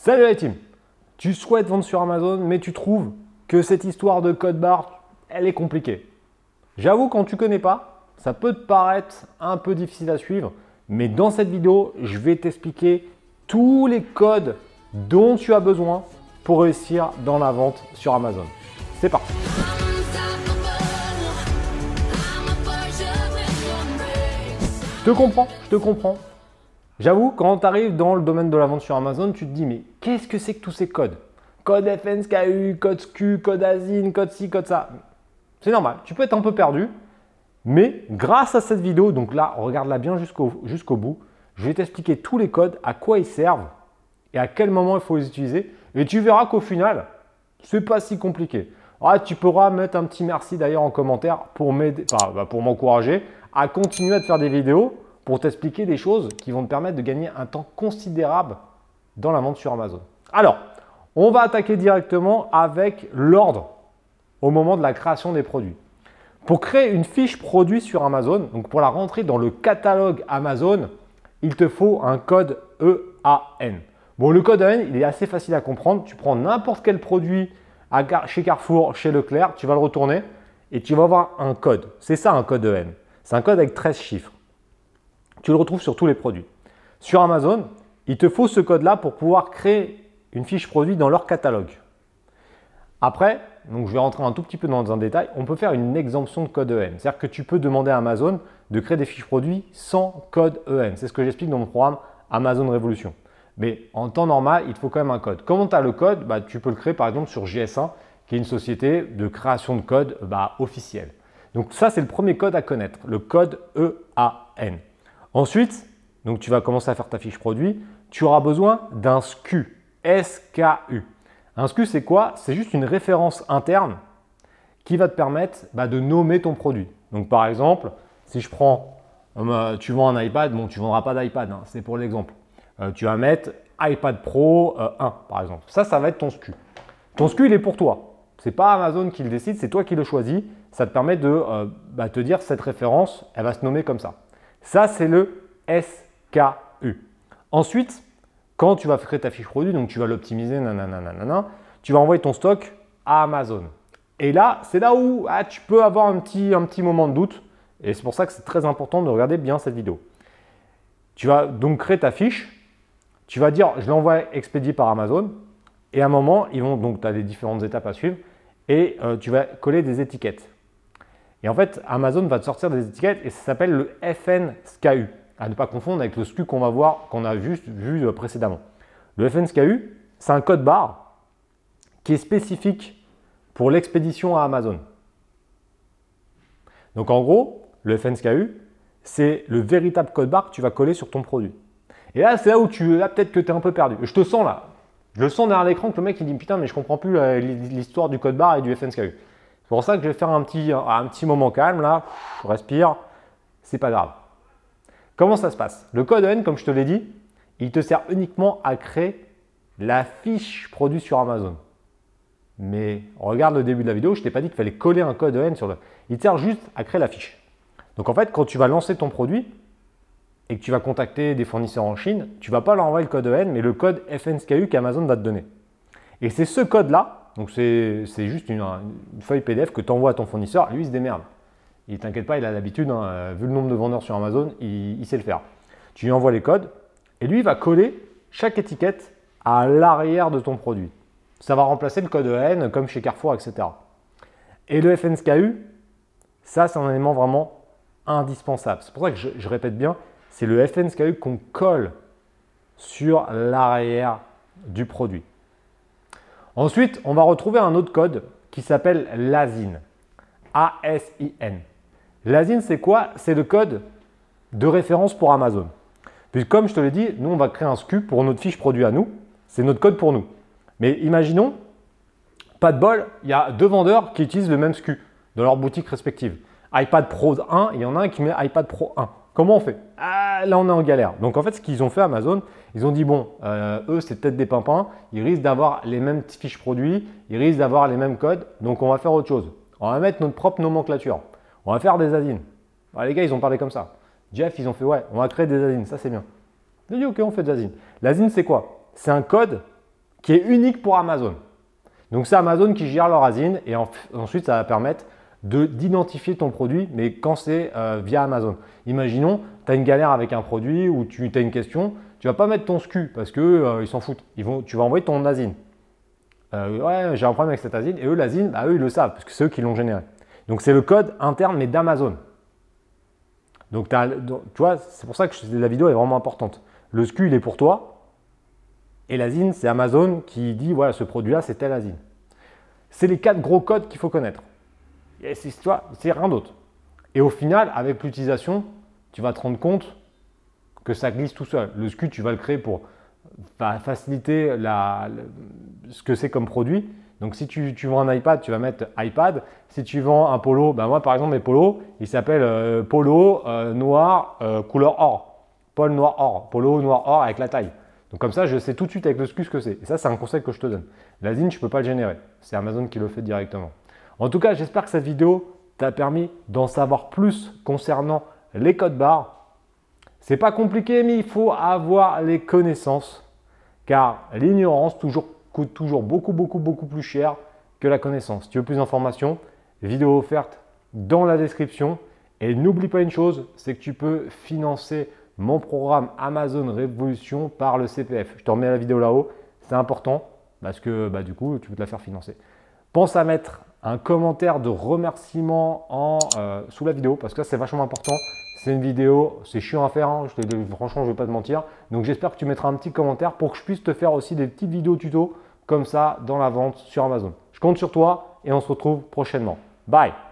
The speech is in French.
Salut la team Tu souhaites vendre sur Amazon, mais tu trouves que cette histoire de code barre, elle est compliquée. J'avoue, quand tu ne connais pas, ça peut te paraître un peu difficile à suivre, mais dans cette vidéo, je vais t'expliquer tous les codes dont tu as besoin pour réussir dans la vente sur Amazon. C'est parti Je te comprends, je te comprends. J'avoue, quand tu arrives dans le domaine de la vente sur Amazon, tu te dis, mais qu'est-ce que c'est que tous ces codes? Code FNSKU, code SKU, code ASIN, code ci, code ça. C'est normal, tu peux être un peu perdu, mais grâce à cette vidéo, donc là, regarde-la bien jusqu'au bout, je vais t'expliquer tous les codes, à quoi ils servent et à quel moment il faut les utiliser. Et tu verras qu'au final, c'est pas si compliqué. Ah, tu pourras mettre un petit merci d'ailleurs en commentaire pour bah, pour m'encourager à continuer à te faire des vidéos pour t'expliquer des choses qui vont te permettre de gagner un temps considérable dans la vente sur Amazon. Alors, on va attaquer directement avec l'ordre au moment de la création des produits. Pour créer une fiche produit sur Amazon, donc pour la rentrer dans le catalogue Amazon, il te faut un code EAN. Bon, le code EAN, il est assez facile à comprendre. Tu prends n'importe quel produit chez Carrefour, chez Leclerc, tu vas le retourner et tu vas avoir un code. C'est ça un code EAN. C'est un code avec 13 chiffres. Tu le retrouves sur tous les produits. Sur Amazon, il te faut ce code-là pour pouvoir créer une fiche produit dans leur catalogue. Après, donc je vais rentrer un tout petit peu dans un détail, on peut faire une exemption de code EN. C'est-à-dire que tu peux demander à Amazon de créer des fiches produits sans code EN. C'est ce que j'explique dans mon programme Amazon Révolution. Mais en temps normal, il te faut quand même un code. Comment tu as le code? Bah, Tu peux le créer par exemple sur GS1, qui est une société de création de code bah, officielle. Donc ça, c'est le premier code à connaître, le code EAN. Ensuite, donc tu vas commencer à faire ta fiche produit, tu auras besoin d'un SKU, SKU. Un SKU, c'est quoi? C'est juste une référence interne qui va te permettre bah, de nommer ton produit. Donc par exemple, si je prends, euh, tu vends un iPad, bon, tu ne vendras pas d'iPad, hein, c'est pour l'exemple. Euh, tu vas mettre iPad Pro 1, euh, par exemple. Ça, ça va être ton SKU. Ton SKU, il est pour toi. Ce n'est pas Amazon qui le décide, c'est toi qui le choisis. Ça te permet de bah, te dire cette référence, elle va se nommer comme ça. Ça, c'est le SKU. Ensuite, quand tu vas créer ta fiche produit, donc tu vas l'optimiser, tu vas envoyer ton stock à Amazon. Et là, c'est là où ah, tu peux avoir un petit, moment de doute. Et c'est pour ça que c'est très important de regarder bien cette vidéo. Tu vas donc créer ta fiche. Tu vas dire, je l'envoie expédié par Amazon. Et à un moment, ils vont donc, tu as des différentes étapes à suivre. Et euh, tu vas coller des étiquettes. Et en fait, Amazon va te sortir des étiquettes et ça s'appelle le FNSKU. À ne pas confondre avec le SKU qu'on va voir, qu'on a juste vu euh, précédemment. Le FNSKU, c'est un code barre qui est spécifique pour l'expédition à Amazon. Donc en gros, le FNSKU, c'est le véritable code barre que tu vas coller sur ton produit. Et là, c'est là où tu là peut-être que tu es un peu perdu. Je te sens là. Je le sens derrière l'écran que le mec il dit putain mais je comprends plus euh, l'histoire du code barre et du FNSKU. C'est pour ça que je vais faire un petit, un petit moment calme là, je respire, c'est pas grave. Comment ça se passe? Le code EN, comme je te l'ai dit, il te sert uniquement à créer la fiche produit sur Amazon. Mais regarde le début de la vidéo, je t'ai pas dit qu'il fallait coller un code EN sur le. Il sert juste à créer la fiche. Donc en fait, quand tu vas lancer ton produit et que tu vas contacter des fournisseurs en Chine, tu vas pas leur envoyer le code EN, mais le code FNSKU qu'Amazon va te donner. Et c'est ce code-là donc c'est juste une, feuille PDF que tu envoies à ton fournisseur, lui il se démerde. Il t'inquiète pas, il a l'habitude, hein, vu le nombre de vendeurs sur Amazon, il, sait le faire. Tu lui envoies les codes et lui il va coller chaque étiquette à l'arrière de ton produit. Ça va remplacer le code EN comme chez Carrefour, etc. Et le FNSKU, ça c'est un élément vraiment indispensable. C'est pour ça que je répète bien, c'est le FNSKU qu'on colle sur l'arrière du produit. Ensuite, on va retrouver un autre code qui s'appelle l'ASIN. A-S-I-N. L'ASIN, c'est quoi? C'est le code de référence pour Amazon. Puis comme je te l'ai dit, nous, on va créer un SKU pour notre fiche produit à nous. C'est notre code pour nous. Mais imaginons, pas de bol, il y a deux vendeurs qui utilisent le même SKU dans leur boutique respective. iPad Pro 1, il y en a un qui met iPad Pro 1. Comment on fait? Ah, Là, on est en galère. Donc, en fait, ce qu'ils ont fait Amazon, ils ont dit bon, euh, eux, c'est peut-être des pimpins, ils risquent d'avoir les mêmes fiches produits, ils risquent d'avoir les mêmes codes, donc on va faire autre chose. On va mettre notre propre nomenclature. On va faire des asines. Ah, les gars, ils ont parlé comme ça. Jeff, ils ont fait ouais, on va créer des asines, ça c'est bien. J'ai dit ok, on fait des asines. L'asine, c'est quoi? C'est un code qui est unique pour Amazon. Donc c'est Amazon qui gère leur asine et ensuite ça va permettre d'identifier ton produit, mais quand c'est euh, via Amazon. Imaginons, tu as une galère avec un produit ou tu as une question, tu vas pas mettre ton SKU parce qu'ils euh, s'en foutent. Ils vont, tu vas envoyer ton asine. Euh, ouais, j'ai un problème avec cette asine. Et eux, l'asine, bah, eux, ils le savent parce que c'est eux qui l'ont généré. Donc c'est le code interne, mais d'Amazon. Donc, tu vois, c'est pour ça que la vidéo est vraiment importante. Le SKU, il est pour toi. Et l'asine, c'est Amazon qui dit, voilà, ce produit-là, c'est telle asine. C'est les quatre gros codes qu'il faut connaître. C'est rien d'autre. Et au final, avec l'utilisation, tu vas te rendre compte que ça glisse tout seul. Le SKU, tu vas le créer pour faciliter ce que c'est comme produit. Donc si tu, vends un iPad, tu vas mettre iPad. Si tu vends un polo, ben moi par exemple mes polos, ils s'appellent euh, polo euh, noir euh, couleur or. Paul noir or. Polo noir or avec la taille. Donc comme ça, je sais tout de suite avec le SKU ce que c'est. Et ça, c'est un conseil que je te donne. L'asine, je ne peux pas le générer. C'est Amazon qui le fait directement. En tout cas, j'espère que cette vidéo t'a permis d'en savoir plus concernant les codes barres. C'est pas compliqué, mais il faut avoir les connaissances. Car l'ignorance coûte toujours beaucoup, beaucoup, beaucoup plus cher que la connaissance. Tu veux plus d'informations, vidéo offerte dans la description. Et n'oublie pas une chose, c'est que tu peux financer mon programme Amazon Révolution par le CPF. Je te remets la vidéo là-haut, c'est important parce que bah, du coup, tu peux te la faire financer. Pense à mettre un commentaire de remerciement en, euh, sous la vidéo parce que ça c'est vachement important. C'est une vidéo, c'est chiant à faire, hein, franchement je ne vais pas te mentir. Donc j'espère que tu mettras un petit commentaire pour que je puisse te faire aussi des petites vidéos tuto comme ça dans la vente sur Amazon. Je compte sur toi et on se retrouve prochainement. Bye